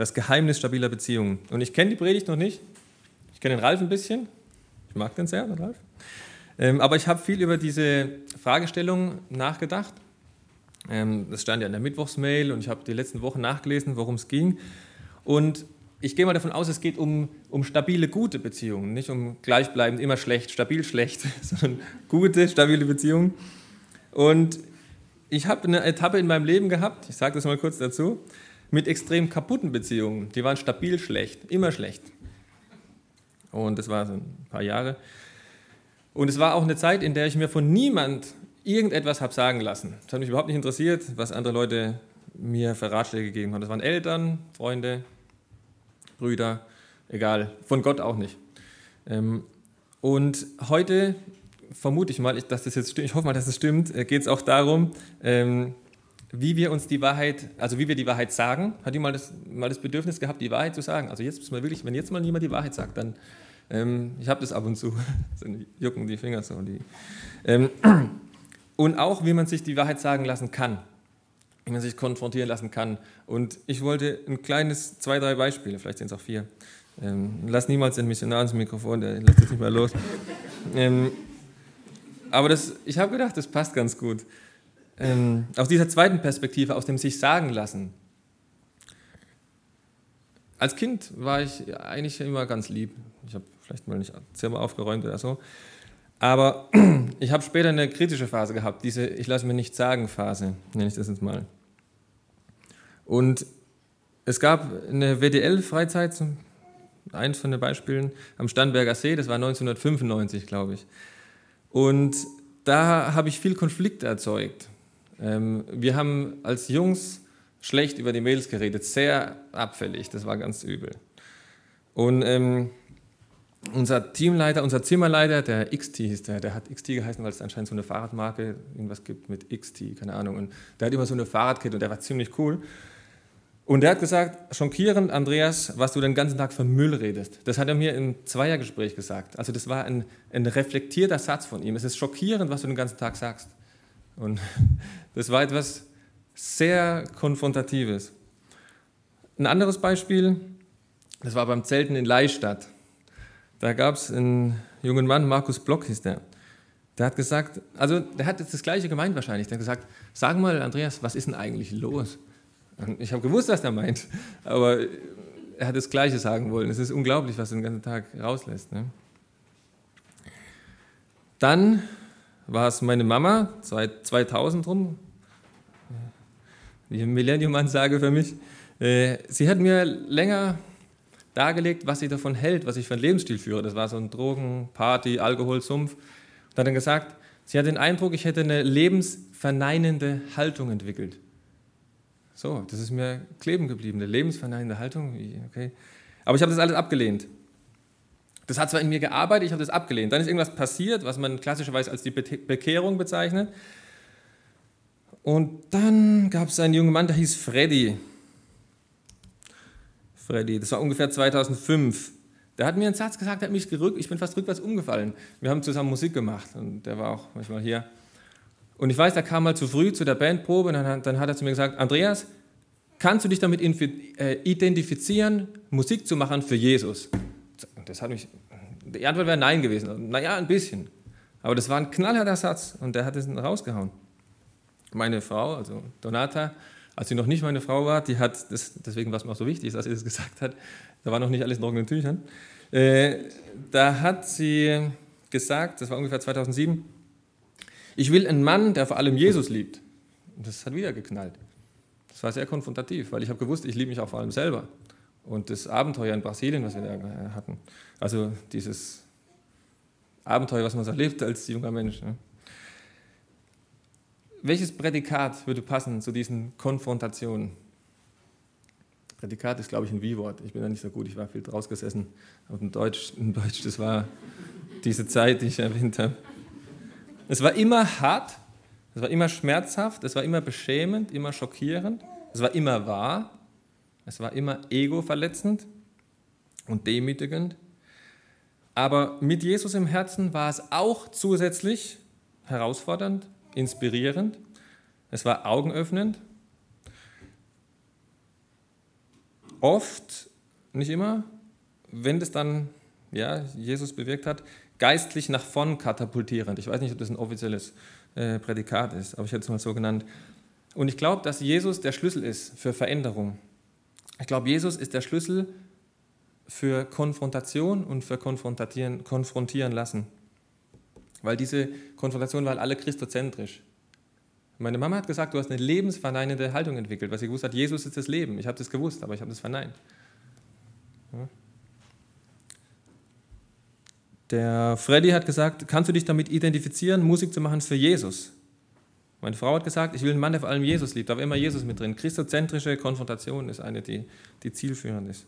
Das Geheimnis stabiler Beziehungen. Und ich kenne die Predigt noch nicht. Ich kenne den Ralf ein bisschen. Ich mag den sehr, den Ralf. Ähm, aber ich habe viel über diese Fragestellung nachgedacht. Ähm, das stand ja in der Mittwochsmail und ich habe die letzten Wochen nachgelesen, worum es ging. Und ich gehe mal davon aus, es geht um, um stabile, gute Beziehungen, nicht um gleichbleibend immer schlecht, stabil schlecht, sondern gute, stabile Beziehungen. Und ich habe eine Etappe in meinem Leben gehabt, ich sage das mal kurz dazu, mit extrem kaputten Beziehungen. Die waren stabil schlecht, immer schlecht. Und das war so ein paar Jahre. Und es war auch eine Zeit, in der ich mir von niemand irgendetwas habe sagen lassen. Es hat mich überhaupt nicht interessiert, was andere Leute mir für Ratschläge gegeben haben. Das waren Eltern, Freunde, Brüder, egal, von Gott auch nicht. Ähm, und heute vermute ich mal, dass das jetzt stimmt, ich hoffe mal, dass es stimmt, äh, geht es auch darum, ähm, wie wir uns die Wahrheit, also wie wir die Wahrheit sagen. Hat jemand mal das, mal das Bedürfnis gehabt, die Wahrheit zu sagen? Also jetzt müssen wir wirklich, wenn jetzt mal niemand die Wahrheit sagt, dann, ähm, ich habe das ab und zu, dann jucken die Finger so. Die, ähm, und auch, wie man sich die Wahrheit sagen lassen kann wie man sich konfrontieren lassen kann. Und ich wollte ein kleines, zwei, drei Beispiele, vielleicht sind es auch vier. Ähm, lass niemals den Missionar ins Mikrofon, der lässt jetzt nicht mehr los. Ähm, aber das, ich habe gedacht, das passt ganz gut. Ähm, aus dieser zweiten Perspektive, aus dem sich sagen lassen. Als Kind war ich eigentlich immer ganz lieb. Ich habe vielleicht mal nicht Zimmer aufgeräumt oder so. Aber ich habe später eine kritische Phase gehabt, diese Ich lasse mir nicht sagen Phase, nenne ich das jetzt mal. Und es gab eine WDL-Freizeit, eins von den Beispielen, am Starnberger See, das war 1995, glaube ich. Und da habe ich viel Konflikt erzeugt. Ähm, wir haben als Jungs schlecht über die Mädels geredet, sehr abfällig, das war ganz übel. Und ähm, unser Teamleiter, unser Zimmerleiter, der XT hieß der, der hat XT geheißen, weil es anscheinend so eine Fahrradmarke irgendwas gibt mit XT, keine Ahnung. Und der hat immer so eine Fahrradkette und der war ziemlich cool. Und er hat gesagt, schockierend, Andreas, was du den ganzen Tag für Müll redest. Das hat er mir im Zweiergespräch gesagt. Also das war ein, ein reflektierter Satz von ihm. Es ist schockierend, was du den ganzen Tag sagst. Und das war etwas sehr Konfrontatives. Ein anderes Beispiel, das war beim Zelten in Leistadt. Da gab es einen jungen Mann, Markus Block hieß der. Der hat gesagt, also der hat jetzt das Gleiche gemeint wahrscheinlich. Der hat gesagt, sag mal, Andreas, was ist denn eigentlich los? Ich habe gewusst, was er meint, aber er hat das Gleiche sagen wollen. Es ist unglaublich, was er den ganzen Tag rauslässt. Ne? Dann war es meine Mama, 2000 rum, die Millennium-Ansage für mich. Äh, sie hat mir länger dargelegt, was sie davon hält, was ich für einen Lebensstil führe. Das war so ein Drogen-, Party-, Alkoholsumpf. Und hat dann gesagt, sie hat den Eindruck, ich hätte eine lebensverneinende Haltung entwickelt. So, das ist mir kleben geblieben, eine lebensverneinende Haltung. Okay. Aber ich habe das alles abgelehnt. Das hat zwar in mir gearbeitet, ich habe das abgelehnt. Dann ist irgendwas passiert, was man klassischerweise als die Bekehrung bezeichnet. Und dann gab es einen jungen Mann, der hieß Freddy. Freddy, das war ungefähr 2005. Der hat mir einen Satz gesagt, der hat mich gerückt, ich bin fast rückwärts umgefallen. Wir haben zusammen Musik gemacht und der war auch manchmal hier. Und ich weiß, er kam mal zu früh zu der Bandprobe und dann, dann hat er zu mir gesagt, Andreas, kannst du dich damit äh, identifizieren, Musik zu machen für Jesus? Das hat mich, die Antwort wäre nein gewesen. Naja, ein bisschen. Aber das war ein knallharter Satz und der hat es rausgehauen. Meine Frau, also Donata, als sie noch nicht meine Frau war, die hat, das, deswegen war es mir auch so wichtig, dass sie das gesagt hat, da war noch nicht alles in trockenen Tüchern, äh, da hat sie gesagt, das war ungefähr 2007, ich will einen Mann, der vor allem Jesus liebt. Und das hat wieder geknallt. Das war sehr konfrontativ, weil ich habe gewusst, ich liebe mich auch vor allem selber. Und das Abenteuer in Brasilien, was wir da hatten, also dieses Abenteuer, was man so erlebt als junger Mensch. Ne? Welches Prädikat würde passen zu diesen Konfrontationen? Prädikat ist, glaube ich, ein Wie-Wort. Ich bin da nicht so gut, ich war viel draus gesessen. Aber in Deutsch, in Deutsch, das war diese Zeit, die ich erwähnt habe. Es war immer hart, es war immer schmerzhaft, es war immer beschämend, immer schockierend, es war immer wahr, es war immer egoverletzend und demütigend. Aber mit Jesus im Herzen war es auch zusätzlich herausfordernd, inspirierend, es war augenöffnend. oft, nicht immer, wenn das dann ja, Jesus bewirkt hat, geistlich nach vorn katapultierend. Ich weiß nicht, ob das ein offizielles äh, Prädikat ist, aber ich hätte es mal so genannt. Und ich glaube, dass Jesus der Schlüssel ist für Veränderung. Ich glaube, Jesus ist der Schlüssel für Konfrontation und für Konfrontieren, konfrontieren lassen. Weil diese Konfrontation war alle christozentrisch. Meine Mama hat gesagt, du hast eine lebensverneinende Haltung entwickelt, weil sie gewusst hat, Jesus ist das Leben. Ich habe das gewusst, aber ich habe das verneint. Der Freddy hat gesagt, kannst du dich damit identifizieren, Musik zu machen für Jesus? Meine Frau hat gesagt, ich will einen Mann, der vor allem Jesus liebt. Da war immer Jesus mit drin. Christozentrische Konfrontation ist eine, die, die zielführend ist.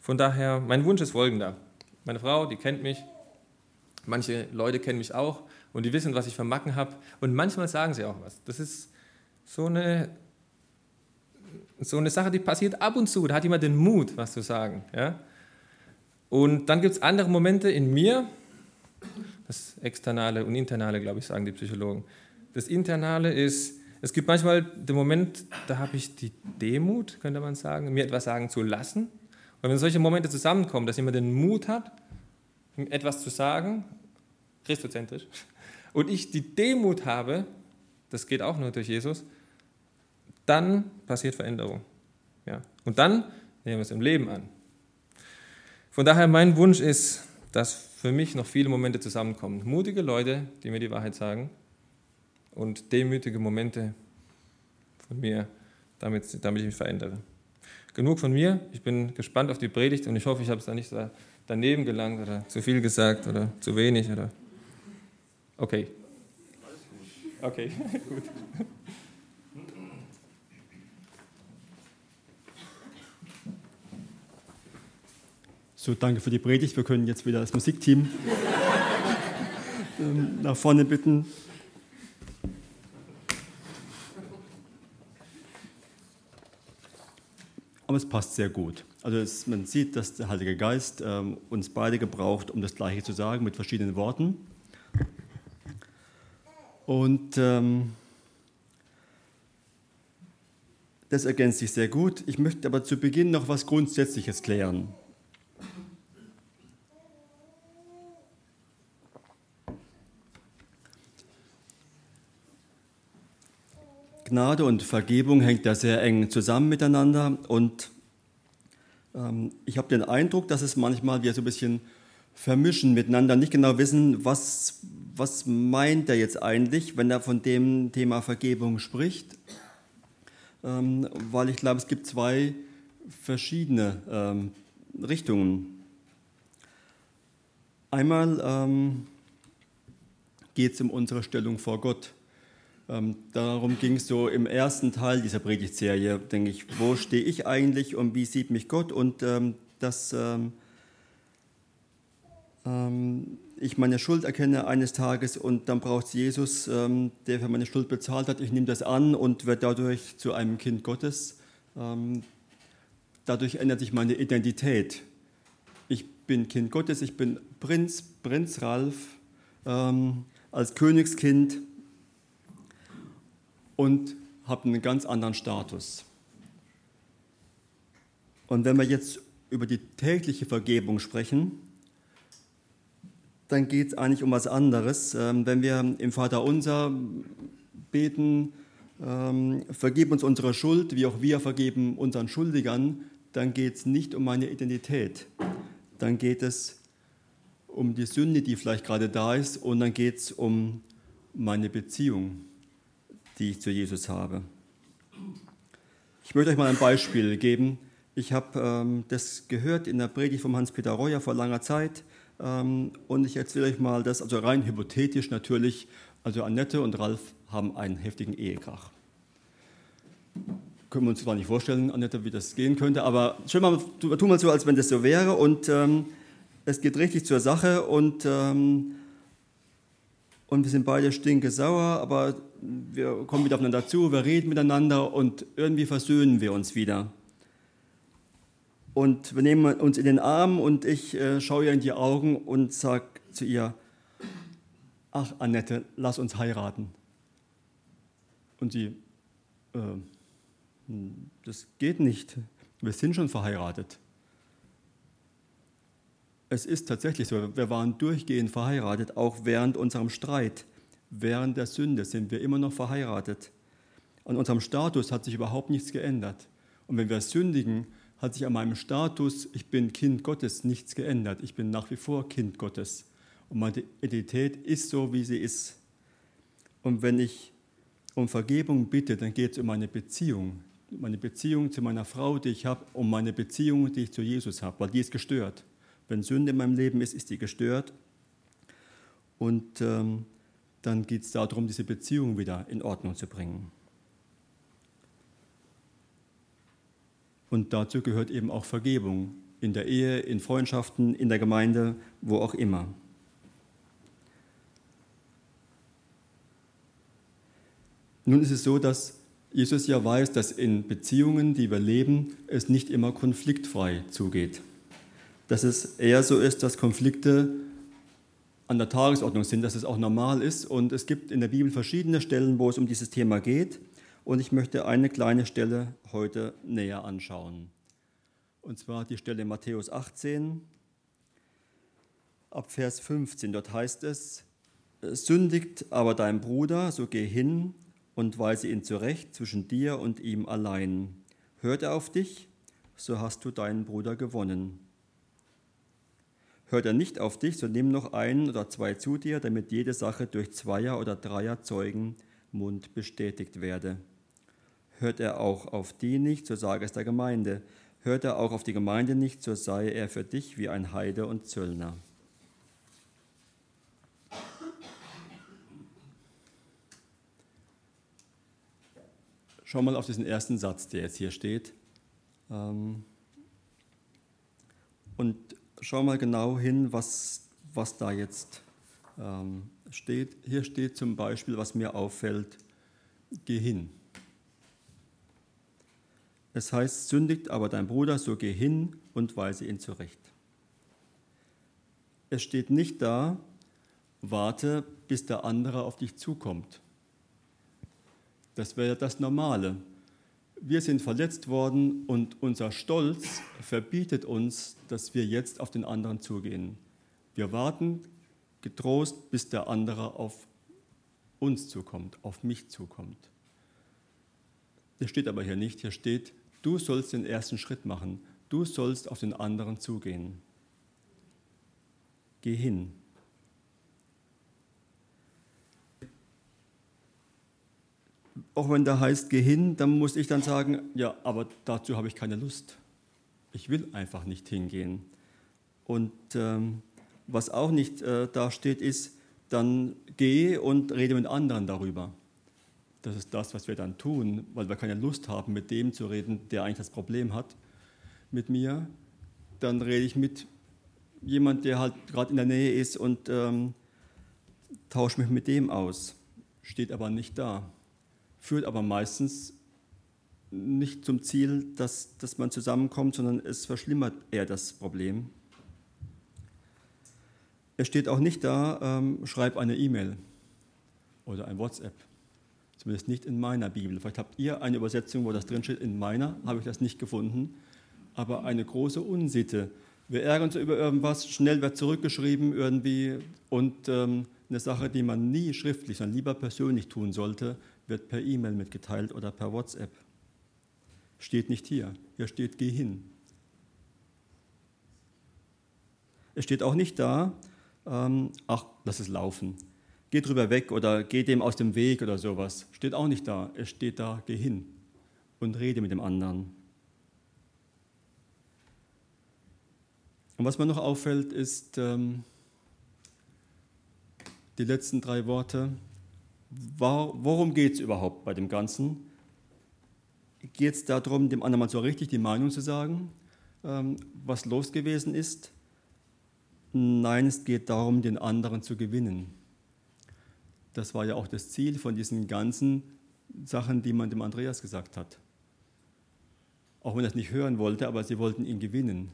Von daher, mein Wunsch ist folgender. Meine Frau, die kennt mich. Manche Leute kennen mich auch und die wissen, was ich für Macken habe. Und manchmal sagen sie auch was. Das ist so eine, so eine Sache, die passiert ab und zu. Da hat jemand den Mut, was zu sagen. Ja? Und dann gibt es andere Momente in mir, das Externale und Internale, glaube ich, sagen die Psychologen. Das Internale ist, es gibt manchmal den Moment, da habe ich die Demut, könnte man sagen, mir etwas sagen zu lassen. Und wenn solche Momente zusammenkommen, dass jemand den Mut hat, etwas zu sagen, christozentrisch, und ich die Demut habe, das geht auch nur durch Jesus, dann passiert Veränderung. Ja. Und dann nehmen wir es im Leben an. Von daher mein Wunsch ist, dass für mich noch viele Momente zusammenkommen. Mutige Leute, die mir die Wahrheit sagen und demütige Momente von mir, damit, damit ich mich verändere. Genug von mir. Ich bin gespannt auf die Predigt und ich hoffe, ich habe es da nicht daneben gelangt oder zu viel gesagt oder zu wenig. Oder okay. Okay, gut. So, danke für die Predigt. Wir können jetzt wieder das Musikteam ähm, nach vorne bitten. Aber es passt sehr gut. Also es, man sieht, dass der Heilige Geist ähm, uns beide gebraucht, um das Gleiche zu sagen, mit verschiedenen Worten. Und ähm, das ergänzt sich sehr gut. Ich möchte aber zu Beginn noch was Grundsätzliches klären. Gnade und Vergebung hängt da sehr eng zusammen miteinander und ähm, ich habe den Eindruck, dass es manchmal wir so ein bisschen vermischen miteinander, nicht genau wissen, was, was meint er jetzt eigentlich, wenn er von dem Thema Vergebung spricht, ähm, weil ich glaube, es gibt zwei verschiedene ähm, Richtungen. Einmal ähm, geht es um unsere Stellung vor Gott. Ähm, darum ging es so im ersten Teil dieser Predigtserie, denke ich, wo stehe ich eigentlich und wie sieht mich Gott und ähm, dass ähm, ähm ich meine Schuld erkenne eines Tages und dann braucht es Jesus, ähm, der für meine Schuld bezahlt hat. Ich nehme das an und werde dadurch zu einem Kind Gottes. Ähm, dadurch ändert sich meine Identität. Ich bin Kind Gottes, ich bin Prinz, Prinz Ralf, als Königskind und habe einen ganz anderen Status. Und wenn wir jetzt über die tägliche Vergebung sprechen, dann geht es eigentlich um was anderes. Ähm, wenn wir im Vater unser beten, ähm, vergib uns unsere Schuld, wie auch wir vergeben unseren Schuldigern, dann geht es nicht um meine Identität. Dann geht es um die Sünde, die vielleicht gerade da ist, und dann geht es um meine Beziehung die ich zu Jesus habe. Ich möchte euch mal ein Beispiel geben. Ich habe ähm, das gehört in der Predigt von Hans-Peter Reuer vor langer Zeit ähm, und ich erzähle euch mal das, also rein hypothetisch natürlich. Also Annette und Ralf haben einen heftigen Ehekrach. Können wir uns zwar nicht vorstellen, Annette, wie das gehen könnte, aber schön mal, tu mal so, als wenn das so wäre und ähm, es geht richtig zur Sache und ähm, und wir sind beide stinke sauer, aber wir kommen wieder aufeinander zu, wir reden miteinander und irgendwie versöhnen wir uns wieder. Und wir nehmen uns in den Arm und ich äh, schaue ihr in die Augen und sage zu ihr, ach Annette, lass uns heiraten. Und sie, äh, das geht nicht. Wir sind schon verheiratet. Es ist tatsächlich so, wir waren durchgehend verheiratet, auch während unserem Streit, während der Sünde sind wir immer noch verheiratet. An unserem Status hat sich überhaupt nichts geändert. Und wenn wir sündigen, hat sich an meinem Status, ich bin Kind Gottes, nichts geändert. Ich bin nach wie vor Kind Gottes. Und meine Identität ist so, wie sie ist. Und wenn ich um Vergebung bitte, dann geht es um meine Beziehung. Meine Beziehung zu meiner Frau, die ich habe, um meine Beziehung, die ich zu Jesus habe, weil die ist gestört. Wenn Sünde in meinem Leben ist, ist die gestört. Und ähm, dann geht es darum, diese Beziehung wieder in Ordnung zu bringen. Und dazu gehört eben auch Vergebung in der Ehe, in Freundschaften, in der Gemeinde, wo auch immer. Nun ist es so, dass Jesus ja weiß, dass in Beziehungen, die wir leben, es nicht immer konfliktfrei zugeht. Dass es eher so ist, dass Konflikte an der Tagesordnung sind, dass es auch normal ist. Und es gibt in der Bibel verschiedene Stellen, wo es um dieses Thema geht. Und ich möchte eine kleine Stelle heute näher anschauen. Und zwar die Stelle Matthäus 18, ab Vers 15. Dort heißt es, sündigt aber dein Bruder, so geh hin und weise ihn zurecht zwischen dir und ihm allein. Hört er auf dich, so hast du deinen Bruder gewonnen. Hört er nicht auf dich, so nimm noch einen oder zwei zu dir, damit jede Sache durch Zweier oder Dreier Zeugen Mund bestätigt werde. Hört er auch auf die nicht, so sage es der Gemeinde. Hört er auch auf die Gemeinde nicht, so sei er für dich wie ein Heide und Zöllner. Schau mal auf diesen ersten Satz, der jetzt hier steht. Ähm, und schau mal genau hin, was, was da jetzt ähm, steht. Hier steht zum Beispiel, was mir auffällt, geh hin. Es heißt, sündigt aber dein Bruder, so geh hin und weise ihn zurecht. Es steht nicht da, warte, bis der andere auf dich zukommt. Das wäre das Normale. Wir sind verletzt worden und unser Stolz verbietet uns, dass wir jetzt auf den anderen zugehen. Wir warten getrost, bis der andere auf uns zukommt, auf mich zukommt. Das steht aber hier nicht. Hier steht, Du sollst den ersten Schritt machen. Du sollst auf den anderen zugehen. Geh hin. Auch wenn da heißt, geh hin, dann muss ich dann sagen, ja, aber dazu habe ich keine Lust. Ich will einfach nicht hingehen. Und ähm, was auch nicht äh, da steht, ist, dann geh und rede mit anderen darüber. Das ist das, was wir dann tun, weil wir keine Lust haben, mit dem zu reden, der eigentlich das Problem hat mit mir. Dann rede ich mit jemand, der halt gerade in der Nähe ist und ähm, tausche mich mit dem aus. Steht aber nicht da. Führt aber meistens nicht zum Ziel, dass, dass man zusammenkommt, sondern es verschlimmert eher das Problem. Es steht auch nicht da, ähm, schreib eine E-Mail oder ein WhatsApp. Zumindest nicht in meiner Bibel. Vielleicht habt ihr eine Übersetzung, wo das drinsteht. In meiner habe ich das nicht gefunden. Aber eine große Unsitte. Wir ärgern uns über irgendwas, schnell wird zurückgeschrieben irgendwie und ähm, eine Sache, die man nie schriftlich, sondern lieber persönlich tun sollte, wird per E-Mail mitgeteilt oder per WhatsApp. Steht nicht hier. Hier steht, geh hin. Es steht auch nicht da, ähm, ach, lass es laufen geh drüber weg oder geh dem aus dem Weg oder sowas. Steht auch nicht da. Es steht da, geh hin und rede mit dem anderen. Und was mir noch auffällt, ist ähm, die letzten drei Worte. Worum geht es überhaupt bei dem Ganzen? Geht es darum, dem anderen mal so richtig die Meinung zu sagen, ähm, was los gewesen ist? Nein, es geht darum, den anderen zu gewinnen. Das war ja auch das Ziel von diesen ganzen Sachen, die man dem Andreas gesagt hat. Auch wenn er es nicht hören wollte, aber sie wollten ihn gewinnen.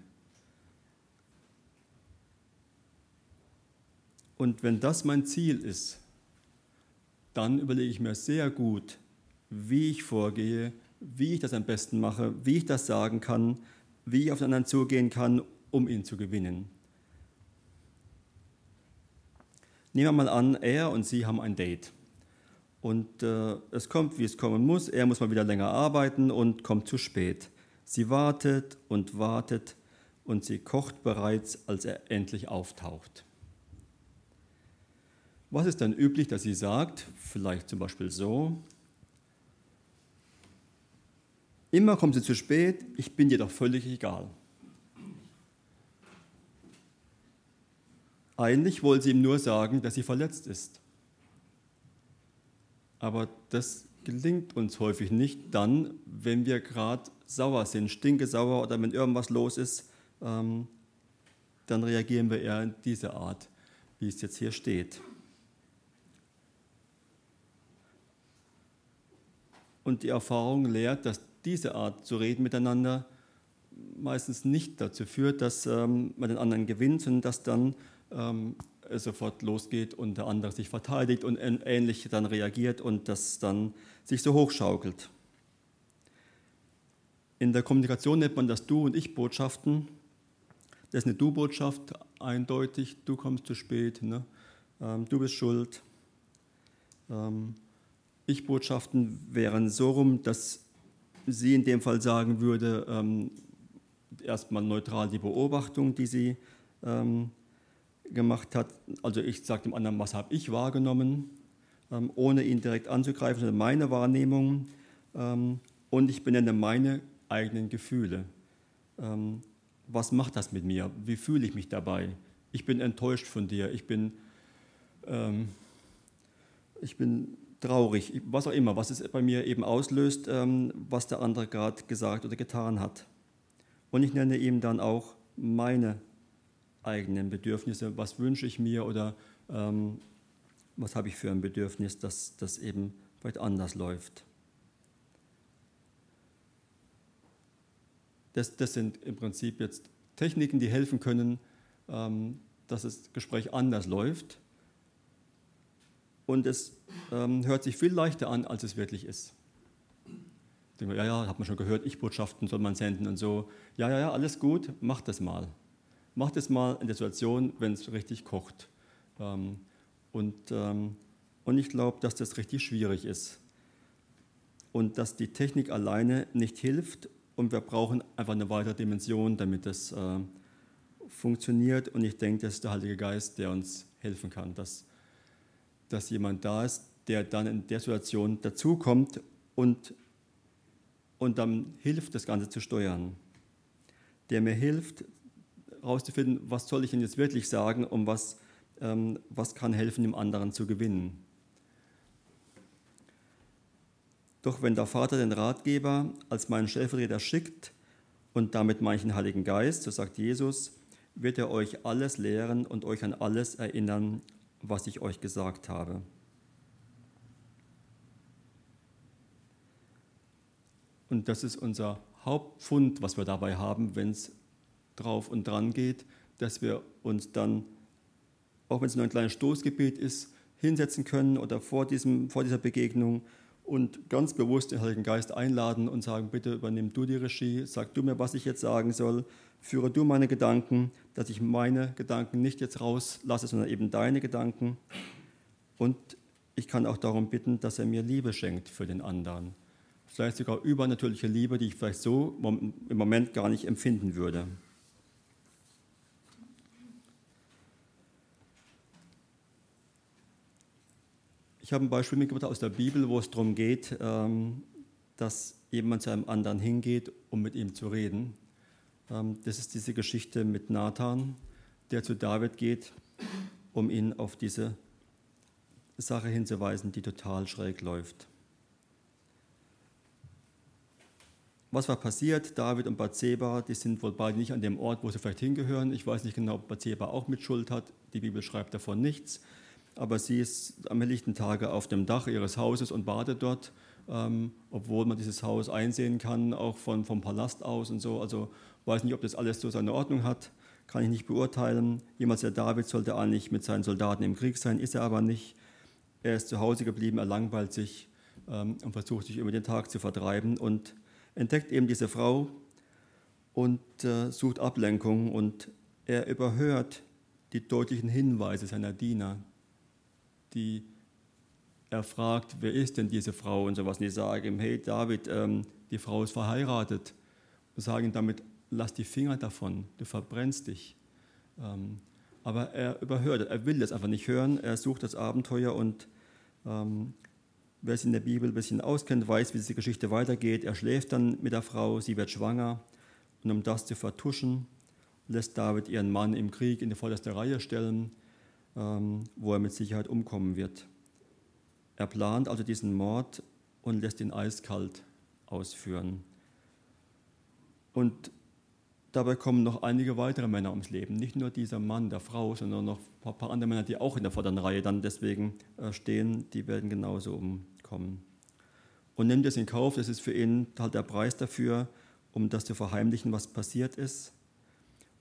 Und wenn das mein Ziel ist, dann überlege ich mir sehr gut, wie ich vorgehe, wie ich das am besten mache, wie ich das sagen kann, wie ich auf den anderen zugehen kann, um ihn zu gewinnen. Nehmen wir mal an, er und sie haben ein Date. Und äh, es kommt, wie es kommen muss. Er muss mal wieder länger arbeiten und kommt zu spät. Sie wartet und wartet und sie kocht bereits, als er endlich auftaucht. Was ist dann üblich, dass sie sagt? Vielleicht zum Beispiel so. Immer kommt sie zu spät, ich bin dir doch völlig egal. Eigentlich wollte sie ihm nur sagen, dass sie verletzt ist. Aber das gelingt uns häufig nicht dann, wenn wir gerade sauer sind, stinke sauer oder wenn irgendwas los ist, ähm, dann reagieren wir eher in diese Art, wie es jetzt hier steht. Und die Erfahrung lehrt, dass diese Art zu reden miteinander meistens nicht dazu führt, dass ähm, man den anderen gewinnt, sondern dass dann ähm, es sofort losgeht und der andere sich verteidigt und ähnlich dann reagiert und das dann sich so hochschaukelt. In der Kommunikation nennt man das Du- und Ich-Botschaften. Das ist eine Du-Botschaft, eindeutig, du kommst zu spät, ne? ähm, du bist schuld. Ich-Botschaften wären so rum, dass sie in dem Fall sagen würde, ähm, erstmal neutral die Beobachtung, die sie ähm, gemacht hat. Also ich sage dem anderen, was habe ich wahrgenommen, ähm, ohne ihn direkt anzugreifen, sondern meine Wahrnehmung. Ähm, und ich benenne meine eigenen Gefühle. Ähm, was macht das mit mir? Wie fühle ich mich dabei? Ich bin enttäuscht von dir. Ich bin, ähm, ich bin traurig. Was auch immer, was es bei mir eben auslöst, ähm, was der andere gerade gesagt oder getan hat. Und ich nenne ihm dann auch meine eigenen Bedürfnisse, was wünsche ich mir oder ähm, was habe ich für ein Bedürfnis, dass das eben weit anders läuft. Das, das sind im Prinzip jetzt Techniken, die helfen können, ähm, dass das Gespräch anders läuft. Und es ähm, hört sich viel leichter an, als es wirklich ist. Ja, ja, hat man schon gehört, Ich-Botschaften soll man senden und so. Ja, ja, ja, alles gut, mach das mal. Mach das mal in der Situation, wenn es richtig kocht. Ähm, und, ähm, und ich glaube, dass das richtig schwierig ist. Und dass die Technik alleine nicht hilft und wir brauchen einfach eine weitere Dimension, damit das äh, funktioniert. Und ich denke, das ist der Heilige Geist, der uns helfen kann, dass, dass jemand da ist, der dann in der Situation dazukommt und, und dann hilft, das Ganze zu steuern. Der mir hilft, herauszufinden, was soll ich denn jetzt wirklich sagen und was, ähm, was kann helfen, dem anderen zu gewinnen. Doch wenn der Vater den Ratgeber als meinen Stellvertreter schickt und damit manchen Heiligen Geist, so sagt Jesus, wird er euch alles lehren und euch an alles erinnern, was ich euch gesagt habe. Und das ist unser Hauptpfund, was wir dabei haben, wenn es drauf und dran geht, dass wir uns dann, auch wenn es nur ein kleines Stoßgebet ist, hinsetzen können oder vor, diesem, vor dieser Begegnung und ganz bewusst den Heiligen Geist einladen und sagen, bitte übernimm du die Regie, sag du mir, was ich jetzt sagen soll, führe du meine Gedanken, dass ich meine Gedanken nicht jetzt rauslasse, sondern eben deine Gedanken. Und ich kann auch darum bitten, dass er mir Liebe schenkt für den anderen. Vielleicht sogar übernatürliche Liebe, die ich vielleicht so im Moment gar nicht empfinden würde. Ich habe ein Beispiel mitgebracht aus der Bibel, wo es darum geht, ähm, dass jemand zu einem anderen hingeht, um mit ihm zu reden. Ähm, das ist diese Geschichte mit Nathan, der zu David geht, um ihn auf diese Sache hinzuweisen, die total schräg läuft. Was war passiert? David und Bathseba, die sind wohl beide nicht an dem Ort, wo sie vielleicht hingehören. Ich weiß nicht genau, ob Bathseba auch mit Schuld hat. Die Bibel schreibt davon nichts aber sie ist am helllichten Tage auf dem Dach ihres Hauses und badet dort, ähm, obwohl man dieses Haus einsehen kann, auch von, vom Palast aus und so. Also weiß nicht, ob das alles so seine Ordnung hat, kann ich nicht beurteilen. Jemals der David sollte eigentlich mit seinen Soldaten im Krieg sein, ist er aber nicht. Er ist zu Hause geblieben, er langweilt sich ähm, und versucht sich über den Tag zu vertreiben und entdeckt eben diese Frau und äh, sucht Ablenkung und er überhört die deutlichen Hinweise seiner Diener, die er fragt, wer ist denn diese Frau und sowas. Und die sagen ihm, hey David, ähm, die Frau ist verheiratet. Und sagen damit, lass die Finger davon, du verbrennst dich. Ähm, aber er überhört, er will das einfach nicht hören, er sucht das Abenteuer und ähm, wer sich in der Bibel ein bisschen auskennt, weiß, wie diese Geschichte weitergeht. Er schläft dann mit der Frau, sie wird schwanger und um das zu vertuschen, lässt David ihren Mann im Krieg in die vorderste Reihe stellen, wo er mit Sicherheit umkommen wird. Er plant also diesen Mord und lässt ihn eiskalt ausführen. Und dabei kommen noch einige weitere Männer ums Leben. Nicht nur dieser Mann, der Frau, sondern noch ein paar andere Männer, die auch in der vorderen Reihe dann deswegen äh, stehen, die werden genauso umkommen. Und nimmt es in Kauf, das ist für ihn halt der Preis dafür, um das zu verheimlichen, was passiert ist.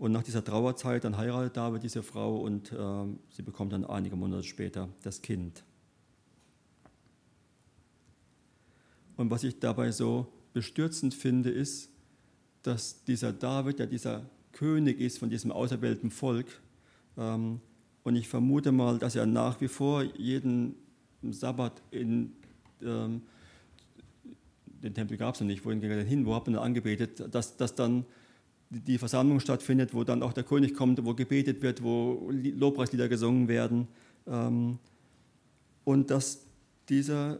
Und nach dieser Trauerzeit, dann heiratet David diese Frau und äh, sie bekommt dann einige Monate später das Kind. Und was ich dabei so bestürzend finde, ist, dass dieser David, der dieser König ist von diesem auserwählten Volk, ähm, und ich vermute mal, dass er nach wie vor jeden Sabbat in ähm, den Tempel gab es noch nicht, wohin ging er denn hin, wo hat man angebetet, dass, dass dann die Versammlung stattfindet, wo dann auch der König kommt, wo gebetet wird, wo Lobpreislieder gesungen werden. Ähm, und dass dieser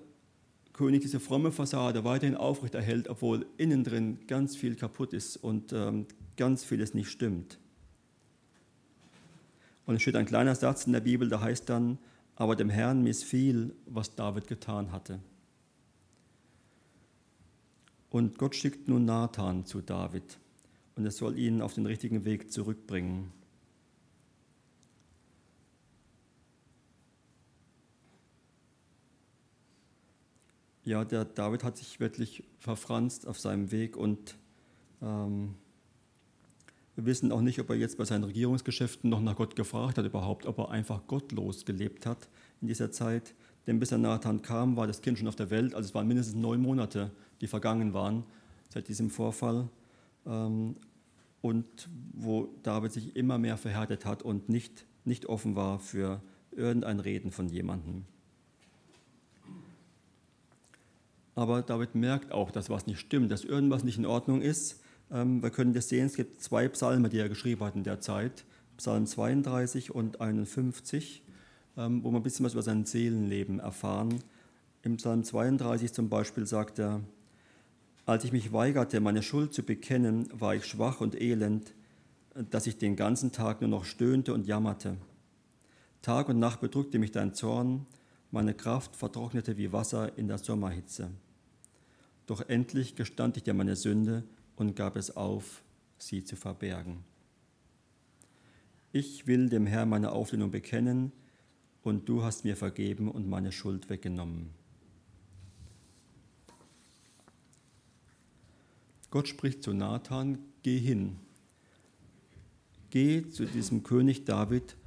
König diese fromme Fassade weiterhin aufrechterhält, obwohl innen drin ganz viel kaputt ist und ähm, ganz vieles nicht stimmt. Und es steht ein kleiner Satz in der Bibel, der heißt dann, aber dem Herrn missfiel, was David getan hatte. Und Gott schickt nun Nathan zu David und er soll ihn auf den richtigen Weg zurückbringen. Ja, der David hat sich wirklich verfranst auf seinem Weg und ähm, wir wissen auch nicht, ob er jetzt bei seinen Regierungsgeschäften noch nach Gott gefragt hat überhaupt, ob er einfach gottlos gelebt hat in dieser Zeit. Denn bis er Nathan kam, war das Kind schon auf der Welt. Also es waren mindestens neun Monate, die vergangen waren seit diesem Vorfall. Ähm, und wo David sich immer mehr verhärtet hat und nicht, nicht offen war für irgendein Reden von jemandem. Aber David merkt auch, dass was nicht stimmt, dass irgendwas nicht in Ordnung ist. Ähm, wir können das sehen, es gibt zwei Psalme, die er geschrieben hat in der Zeit, Psalm 32 und 51. Ähm, wo wir ein bisschen was über sein Seelenleben erfahren. Im Psalm 32 zum Beispiel sagt er, als ich mich weigerte, meine Schuld zu bekennen, war ich schwach und elend, dass ich den ganzen Tag nur noch stöhnte und jammerte. Tag und Nacht bedrückte mich dein Zorn, meine Kraft vertrocknete wie Wasser in der Sommerhitze. Doch endlich gestand ich dir meine Sünde und gab es auf, sie zu verbergen. Ich will dem Herrn meine Auflehnung bekennen, und du hast mir vergeben und meine Schuld weggenommen. Gott spricht zu Nathan, geh hin, geh zu diesem König David,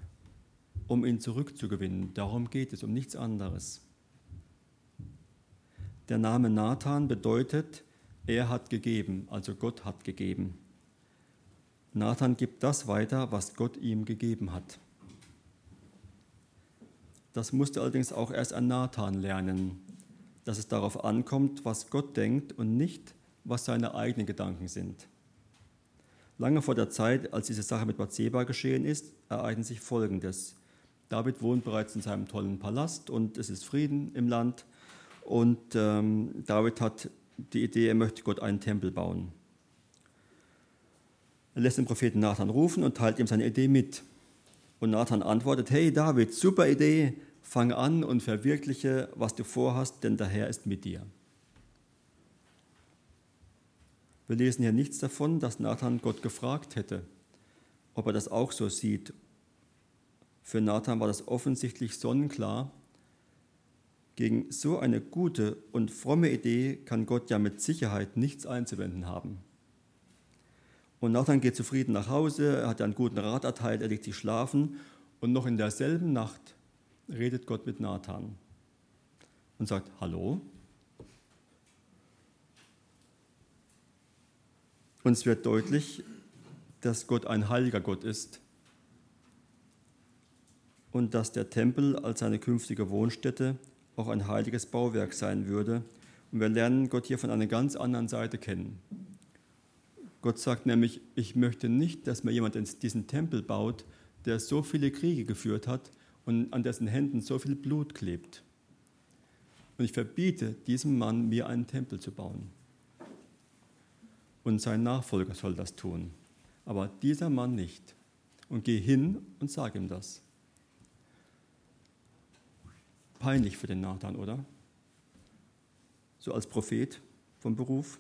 um ihn zurückzugewinnen. Darum geht es, um nichts anderes. Der Name Nathan bedeutet, er hat gegeben, also Gott hat gegeben. Nathan gibt das weiter, was Gott ihm gegeben hat. Das musste allerdings auch erst ein Nathan lernen, dass es darauf ankommt, was Gott denkt und nicht, was seine eigenen Gedanken sind. Lange vor der Zeit, als diese Sache mit Bathseba geschehen ist, ereignet sich Folgendes. David wohnt bereits in seinem tollen Palast und es ist Frieden im Land. Und ähm, David hat die Idee, er möchte Gott einen Tempel bauen. Er lässt den Propheten Nathan rufen und teilt ihm seine Idee mit. Und Nathan antwortet, hey David, super Idee, fang an und verwirkliche, was du vorhast, denn der Herr ist mit dir. Wir lesen hier nichts davon, dass Nathan Gott gefragt hätte, ob er das auch so sieht. Für Nathan war das offensichtlich sonnenklar. Gegen so eine gute und fromme Idee kann Gott ja mit Sicherheit nichts einzuwenden haben. Und Nathan geht zufrieden nach Hause, er hat einen guten Rat erteilt, er legt sich schlafen und noch in derselben Nacht redet Gott mit Nathan und sagt, hallo, Uns wird deutlich, dass Gott ein heiliger Gott ist und dass der Tempel als seine künftige Wohnstätte auch ein heiliges Bauwerk sein würde. Und wir lernen Gott hier von einer ganz anderen Seite kennen. Gott sagt nämlich, ich möchte nicht, dass mir jemand diesen Tempel baut, der so viele Kriege geführt hat und an dessen Händen so viel Blut klebt. Und ich verbiete diesem Mann, mir einen Tempel zu bauen. Und sein Nachfolger soll das tun. Aber dieser Mann nicht. Und geh hin und sag ihm das. Peinlich für den Nathan, oder? So als Prophet vom Beruf.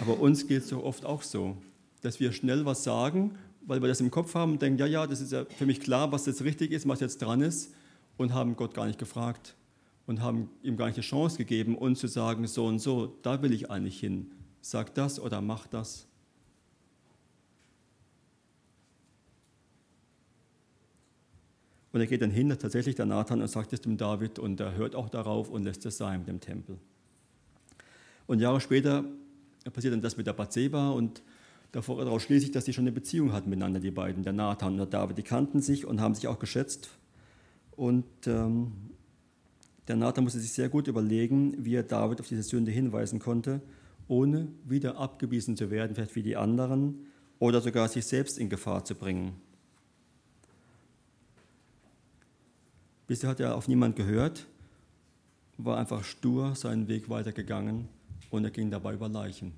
Aber uns geht es so oft auch so, dass wir schnell was sagen, weil wir das im Kopf haben und denken, ja, ja, das ist ja für mich klar, was jetzt richtig ist, was jetzt dran ist und haben Gott gar nicht gefragt und haben ihm gar nicht die Chance gegeben, uns zu sagen, so und so, da will ich eigentlich hin. Sag das oder mach das. Und er geht dann hin, tatsächlich der Nathan, und sagt es dem David und er hört auch darauf und lässt es sein mit dem Tempel. Und Jahre später passiert dann das mit der Bathseba und daraus schließe ich, dass sie schon eine Beziehung hatten miteinander, die beiden, der Nathan und der David. Die kannten sich und haben sich auch geschätzt. Und ähm, der Nathan musste sich sehr gut überlegen, wie er David auf diese Sünde hinweisen konnte, ohne wieder abgewiesen zu werden, vielleicht wie die anderen, oder sogar sich selbst in Gefahr zu bringen. Bisher hat er auf niemand gehört, war einfach stur seinen Weg weitergegangen und er ging dabei über Leichen.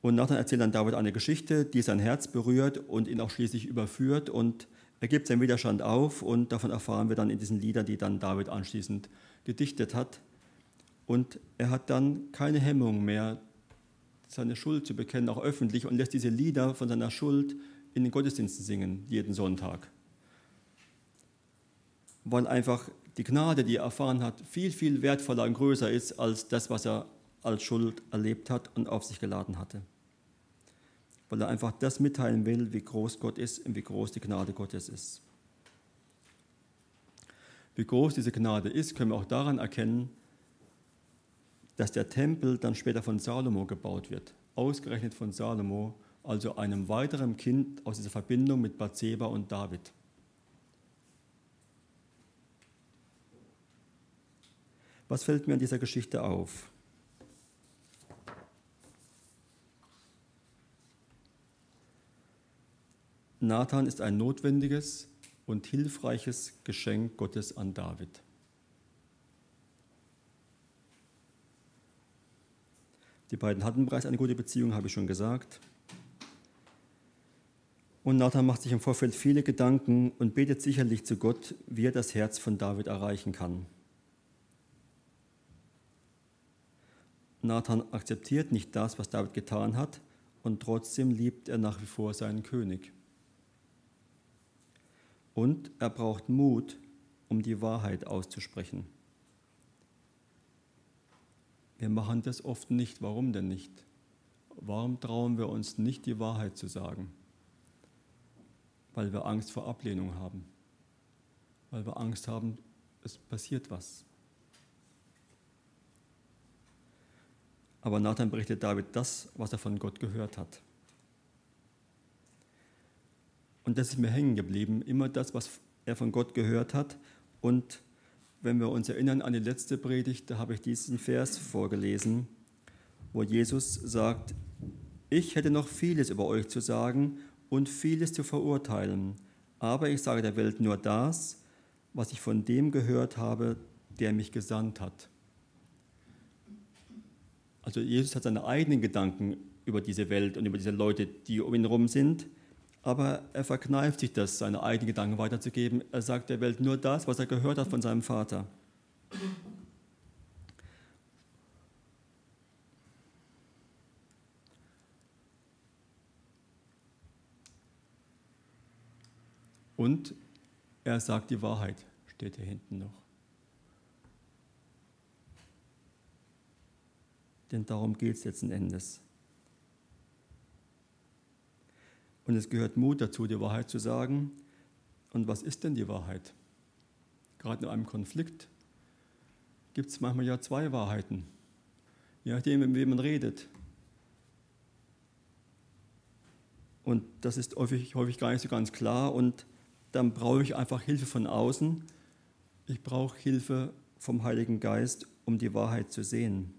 Und Nathan erzählt dann David eine Geschichte, die sein Herz berührt und ihn auch schließlich überführt und er gibt seinen Widerstand auf und davon erfahren wir dann in diesen Liedern, die dann David anschließend gedichtet hat. Und er hat dann keine Hemmung mehr, seine Schuld zu bekennen, auch öffentlich, und lässt diese Lieder von seiner Schuld in den Gottesdiensten singen, jeden Sonntag. Weil einfach die Gnade, die er erfahren hat, viel, viel wertvoller und größer ist als das, was er als Schuld erlebt hat und auf sich geladen hatte. Weil er einfach das mitteilen will, wie groß Gott ist und wie groß die Gnade Gottes ist. Wie groß diese Gnade ist, können wir auch daran erkennen, dass der Tempel dann später von Salomo gebaut wird. Ausgerechnet von Salomo, also einem weiteren Kind aus dieser Verbindung mit Bathseba und David. Was fällt mir an dieser Geschichte auf? Nathan ist ein notwendiges und hilfreiches Geschenk Gottes an David. Die beiden hatten bereits eine gute Beziehung, habe ich schon gesagt. Und Nathan macht sich im Vorfeld viele Gedanken und betet sicherlich zu Gott, wie er das Herz von David erreichen kann. Nathan akzeptiert nicht das, was David getan hat, und trotzdem liebt er nach wie vor seinen König. Und er braucht Mut, um die Wahrheit auszusprechen. Wir machen das oft nicht. Warum denn nicht? Warum trauen wir uns nicht, die Wahrheit zu sagen? Weil wir Angst vor Ablehnung haben. Weil wir Angst haben, es passiert was. Aber Nathan berichtet David das, was er von Gott gehört hat. Und das ist mir hängen geblieben, immer das, was er von Gott gehört hat. Und wenn wir uns erinnern an die letzte Predigt, da habe ich diesen Vers vorgelesen, wo Jesus sagt, ich hätte noch vieles über euch zu sagen und vieles zu verurteilen, aber ich sage der Welt nur das, was ich von dem gehört habe, der mich gesandt hat. Also Jesus hat seine eigenen Gedanken über diese Welt und über diese Leute, die um ihn herum sind, aber er verkneift sich das, seine eigenen Gedanken weiterzugeben. Er sagt der Welt nur das, was er gehört hat von seinem Vater. Und er sagt die Wahrheit, steht hier hinten noch. Denn darum geht es letzten Endes. Und es gehört Mut dazu, die Wahrheit zu sagen. Und was ist denn die Wahrheit? Gerade in einem Konflikt gibt es manchmal ja zwei Wahrheiten. je nachdem, mit wem man redet. Und das ist häufig, häufig gar nicht so ganz klar. Und dann brauche ich einfach Hilfe von außen. Ich brauche Hilfe vom Heiligen Geist, um die Wahrheit zu sehen.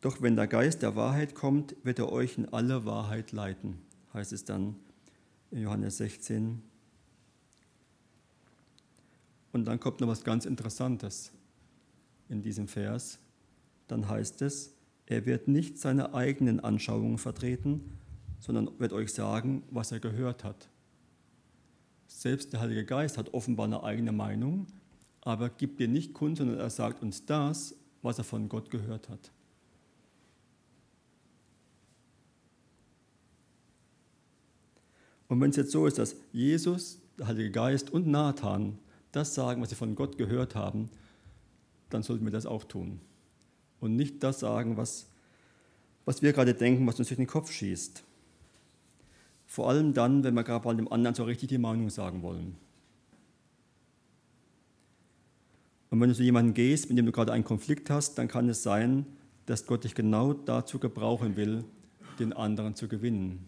Doch wenn der Geist der Wahrheit kommt, wird er euch in alle Wahrheit leiten, heißt es dann in Johannes 16. Und dann kommt noch was ganz Interessantes in diesem Vers. Dann heißt es, er wird nicht seine eigenen Anschauungen vertreten, sondern wird euch sagen, was er gehört hat. Selbst der Heilige Geist hat offenbar eine eigene Meinung, aber gibt dir nicht kund, sondern er sagt uns das, was er von Gott gehört hat. Und wenn es jetzt so ist, dass Jesus, der Heilige Geist und Nathan das sagen, was sie von Gott gehört haben, dann sollten wir das auch tun und nicht das sagen, was, was wir gerade denken, was uns durch den Kopf schießt. Vor allem dann, wenn wir gerade bei dem anderen so richtig die Meinung sagen wollen. Und wenn du zu jemandem gehst, mit dem du gerade einen Konflikt hast, dann kann es sein, dass Gott dich genau dazu gebrauchen will, den anderen zu gewinnen.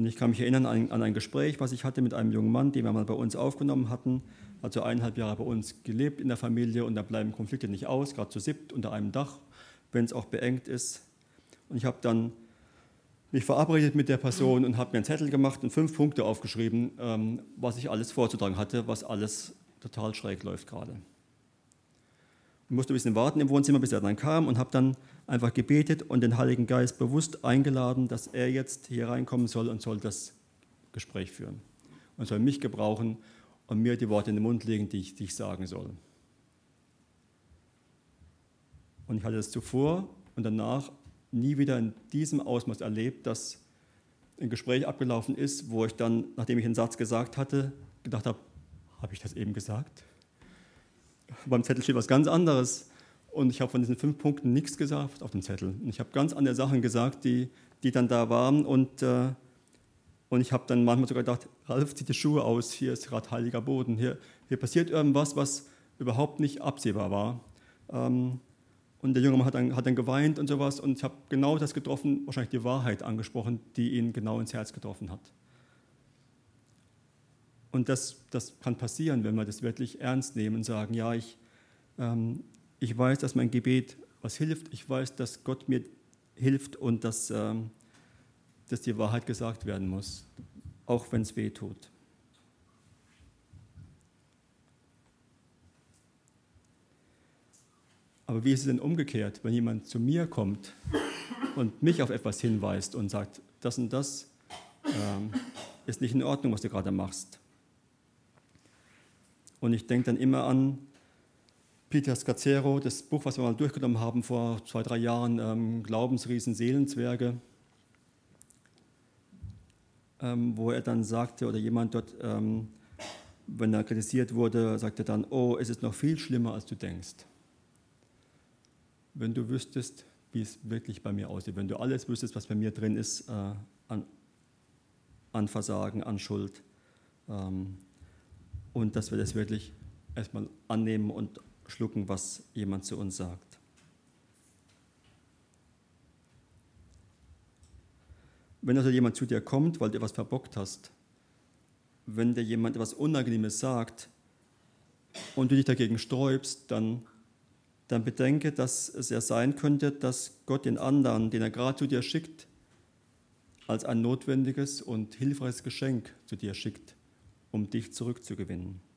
Und ich kann mich erinnern an, an ein Gespräch, was ich hatte mit einem jungen Mann, den wir mal bei uns aufgenommen hatten hat so eineinhalb Jahre bei uns gelebt in der Familie und da bleiben Konflikte nicht aus, gerade zu siebt unter einem Dach, wenn es auch beengt ist. Und ich habe dann mich verabredet mit der Person und habe mir einen Zettel gemacht und fünf Punkte aufgeschrieben, ähm, was ich alles vorzutragen hatte, was alles total schräg läuft gerade. Ich musste ein bisschen warten im Wohnzimmer, bis er dann kam und habe dann einfach gebetet und den Heiligen Geist bewusst eingeladen, dass er jetzt hier reinkommen soll und soll das Gespräch führen und soll mich gebrauchen, und mir die Worte in den Mund legen, die ich, die ich sagen soll. Und ich hatte das zuvor und danach nie wieder in diesem Ausmaß erlebt, dass ein Gespräch abgelaufen ist, wo ich dann, nachdem ich einen Satz gesagt hatte, gedacht habe, habe ich das eben gesagt? Beim Zettel steht was ganz anderes. Und ich habe von diesen fünf Punkten nichts gesagt auf dem Zettel. Und ich habe ganz andere Sachen gesagt, die, die dann da waren. Und äh, und ich habe dann manchmal sogar gedacht, Ralf, zieh die Schuhe aus, hier ist gerade heiliger Boden, hier, hier passiert irgendwas, was überhaupt nicht absehbar war. Ähm, und der junge Mann hat dann, hat dann geweint und sowas und ich habe genau das getroffen, wahrscheinlich die Wahrheit angesprochen, die ihn genau ins Herz getroffen hat. Und das, das kann passieren, wenn wir das wirklich ernst nehmen und sagen, ja, ich, ähm, ich weiß, dass mein Gebet was hilft, ich weiß, dass Gott mir hilft und dass, ähm, dass die Wahrheit gesagt werden muss, auch wenn es weh tut. Aber wie ist es denn umgekehrt, wenn jemand zu mir kommt und mich auf etwas hinweist und sagt, das und das ähm, ist nicht in Ordnung, was du gerade machst? Und ich denke dann immer an Peter Scazzero, das Buch, was wir mal durchgenommen haben vor zwei, drei Jahren, ähm, Glaubensriesen, Seelenzwerge ähm, wo er dann sagte, oder jemand dort, ähm, wenn er kritisiert wurde, sagte dann, oh, es ist noch viel schlimmer, als du denkst. Wenn du wüsstest, wie es wirklich bei mir aussieht, wenn du alles wüsstest, was bei mir drin ist, äh, an, an, Versagen, an Schuld, ähm, und dass wir das wirklich erstmal annehmen und schlucken, was jemand zu uns sagt. Wenn also jemand zu dir kommt, weil du etwas verbockt hast, wenn dir jemand etwas Unangenehmes sagt und du dich dagegen sträubst, dann, dann bedenke, dass es ja sein könnte, dass Gott den anderen, den er gerade zu dir schickt, als ein notwendiges und hilfreiches Geschenk zu dir schickt, um dich zurückzugewinnen.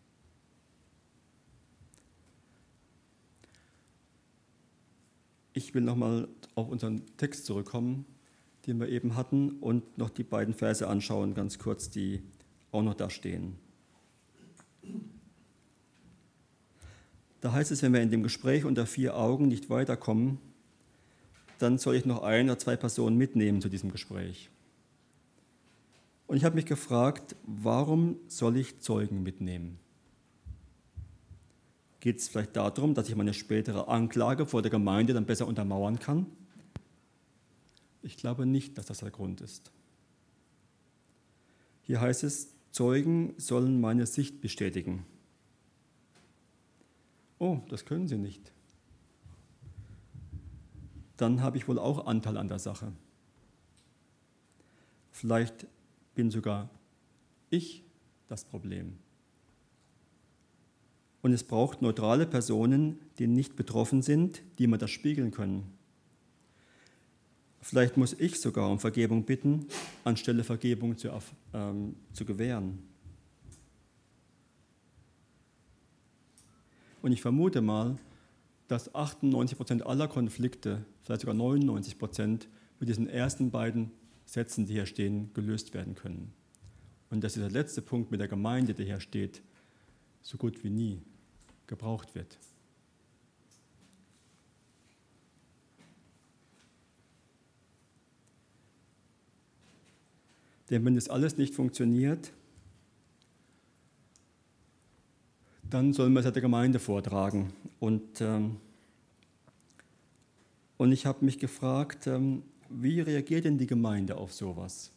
Ich will nochmal auf unseren Text zurückkommen den wir eben hatten, und noch die beiden Verse anschauen, ganz kurz, die auch noch da stehen. Da heißt es, wenn wir in dem Gespräch unter vier Augen nicht weiterkommen, dann soll ich noch ein oder zwei Personen mitnehmen zu diesem Gespräch. Und ich habe mich gefragt, warum soll ich Zeugen mitnehmen? Geht es vielleicht darum, dass ich meine spätere Anklage vor der Gemeinde dann besser untermauern kann? Ich glaube nicht, dass das der Grund ist. Hier heißt es, Zeugen sollen meine Sicht bestätigen. Oh, das können sie nicht. dann habe ich wohl auch Anteil an der Sache. Vielleicht bin sogar ich das Problem. Und es braucht neutrale Personen, die nicht betroffen sind, die mir das spiegeln können. Vielleicht muss ich sogar um Vergebung bitten, anstelle Vergebung zu, ähm, zu gewähren. Und ich vermute mal, dass 98 Prozent aller Konflikte, vielleicht sogar 99 Prozent, mit diesen ersten beiden Sätzen, die hier stehen, gelöst werden können. Und dass dieser letzte Punkt mit der Gemeinde, der hier steht, so gut wie nie gebraucht wird. Denn wenn das alles nicht funktioniert, dann sollen wir es ja der Gemeinde vortragen. Und, ähm, und ich habe mich gefragt, ähm, wie reagiert denn die Gemeinde auf sowas,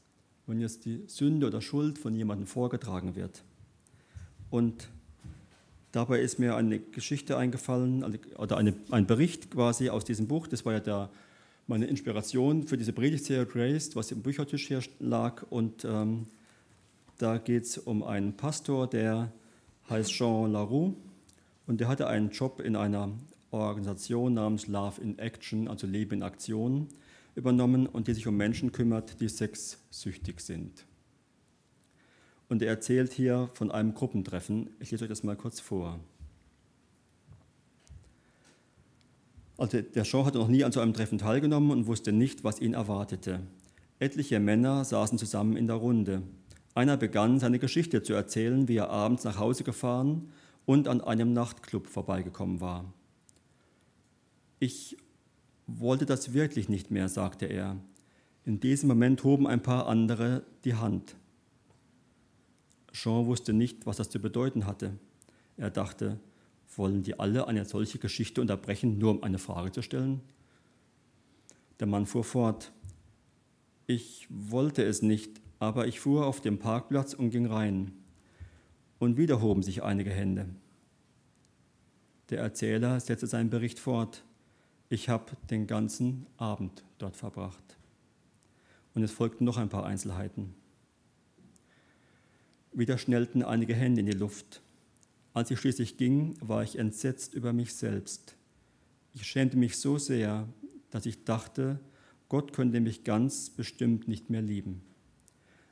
wenn jetzt die Sünde oder Schuld von jemandem vorgetragen wird? Und dabei ist mir eine Geschichte eingefallen, also, oder eine, ein Bericht quasi aus diesem Buch, das war ja der, meine Inspiration für diese Predigtserie Grace, was im Büchertisch hier lag. Und ähm, da geht es um einen Pastor, der heißt Jean Laroux und der hatte einen Job in einer Organisation namens Love in Action, also Leben in Aktion, übernommen und die sich um Menschen kümmert, die sexsüchtig sind. Und er erzählt hier von einem Gruppentreffen. Ich lese euch das mal kurz vor. Also der Jean hatte noch nie an so einem Treffen teilgenommen und wusste nicht, was ihn erwartete. Etliche Männer saßen zusammen in der Runde. Einer begann, seine Geschichte zu erzählen, wie er abends nach Hause gefahren und an einem Nachtclub vorbeigekommen war. Ich wollte das wirklich nicht mehr, sagte er. In diesem Moment hoben ein paar andere die Hand. Jean wusste nicht, was das zu bedeuten hatte. Er dachte, wollen die alle eine solche Geschichte unterbrechen, nur um eine Frage zu stellen? Der Mann fuhr fort. Ich wollte es nicht, aber ich fuhr auf dem Parkplatz und ging rein. Und wieder hoben sich einige Hände. Der Erzähler setzte seinen Bericht fort. Ich habe den ganzen Abend dort verbracht. Und es folgten noch ein paar Einzelheiten. Wieder schnellten einige Hände in die Luft. Als ich schließlich ging, war ich entsetzt über mich selbst. Ich schämte mich so sehr, dass ich dachte, Gott könnte mich ganz bestimmt nicht mehr lieben.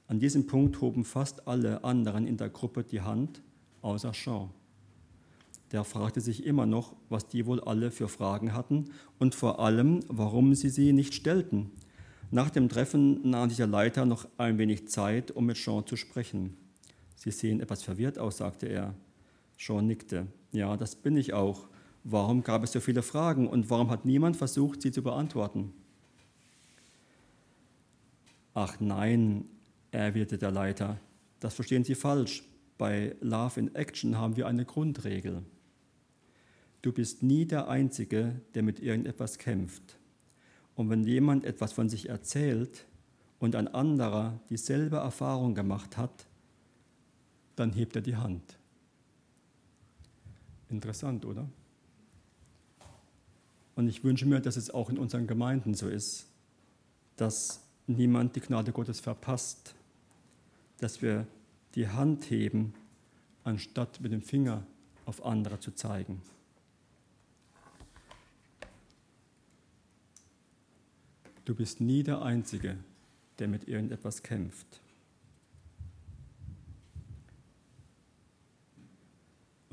An diesem Punkt hoben fast alle anderen in der Gruppe die Hand, außer Jean. Der fragte sich immer noch, was die wohl alle für Fragen hatten und vor allem, warum sie sie nicht stellten. Nach dem Treffen nahm sich der Leiter noch ein wenig Zeit, um mit Jean zu sprechen. Sie sehen etwas verwirrt aus, sagte er. Jean nickte. Ja, das bin ich auch. Warum gab es so viele Fragen und warum hat niemand versucht, sie zu beantworten? Ach nein, erwiderte der Leiter. Das verstehen Sie falsch. Bei Love in Action haben wir eine Grundregel. Du bist nie der Einzige, der mit irgendetwas kämpft. Und wenn jemand etwas von sich erzählt und ein anderer dieselbe Erfahrung gemacht hat, dann hebt er die Hand. Interessant, oder? Und ich wünsche mir, dass es auch in unseren Gemeinden so ist, dass niemand die Gnade Gottes verpasst, dass wir die Hand heben, anstatt mit dem Finger auf andere zu zeigen. Du bist nie der Einzige, der mit irgendetwas kämpft.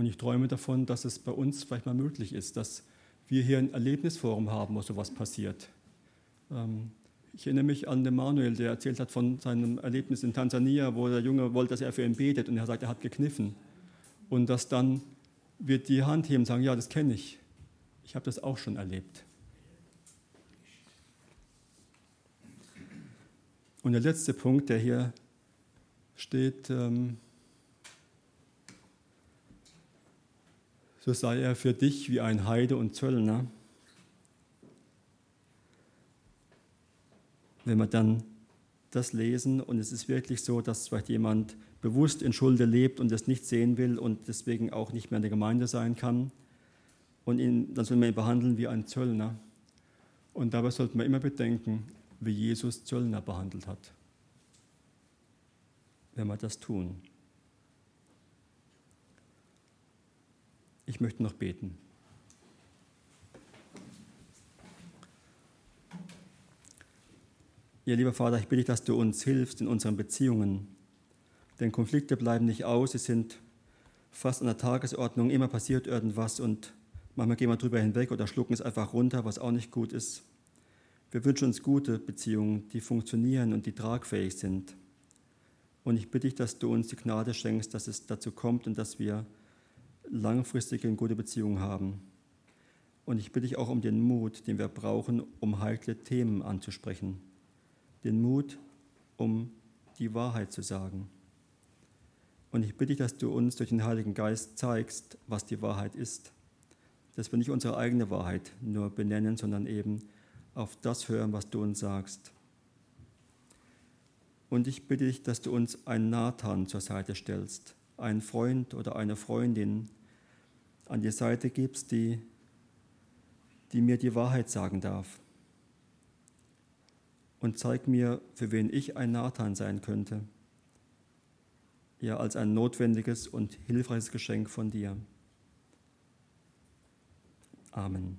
Und ich träume davon, dass es bei uns vielleicht mal möglich ist, dass wir hier ein Erlebnisforum haben, wo sowas passiert. Ähm, ich erinnere mich an den Manuel, der erzählt hat von seinem Erlebnis in Tansania, wo der Junge wollte, dass er für ihn betet und er sagt, er hat gekniffen. Und dass dann wird die Hand heben und sagen, ja, das kenne ich. Ich habe das auch schon erlebt. Und der letzte Punkt, der hier steht, ähm, so sei er für dich wie ein Heide und Zöllner. wenn wir dann das lesen und es ist wirklich so, dass vielleicht jemand bewusst in Schulde lebt und das nicht sehen will und deswegen auch nicht mehr in der Gemeinde sein kann und ihn, dann soll man ihn behandeln wie ein Zöllner. Und dabei sollten wir immer bedenken, wie Jesus Zöllner behandelt hat, wenn wir das tun. Ich möchte noch beten. Ja, lieber Vater, ich bitte dich, dass du uns hilfst in unseren Beziehungen. Denn Konflikte bleiben nicht aus, sie sind fast an der Tagesordnung, immer passiert irgendwas und manchmal gehen wir drüber hinweg oder schlucken es einfach runter, was auch nicht gut ist. Wir wünschen uns gute Beziehungen, die funktionieren und die tragfähig sind. Und ich bitte dich, dass du uns die Gnade schenkst, dass es dazu kommt und dass wir langfristige und gute Beziehungen haben. Und ich bitte dich auch um den Mut, den wir brauchen, um heikle Themen anzusprechen. Den Mut, um die Wahrheit zu sagen. Und ich bitte dich, dass du uns durch den Heiligen Geist zeigst, was die Wahrheit ist. Dass wir nicht unsere eigene Wahrheit nur benennen, sondern eben auf das hören, was du uns sagst. Und ich bitte dich, dass du uns einen Nathan zur Seite stellst, einen Freund oder eine Freundin an die Seite gibst, die, die mir die Wahrheit sagen darf. Und zeig mir, für wen ich ein Nathan sein könnte. Ja, als ein notwendiges und hilfreiches Geschenk von dir. Amen.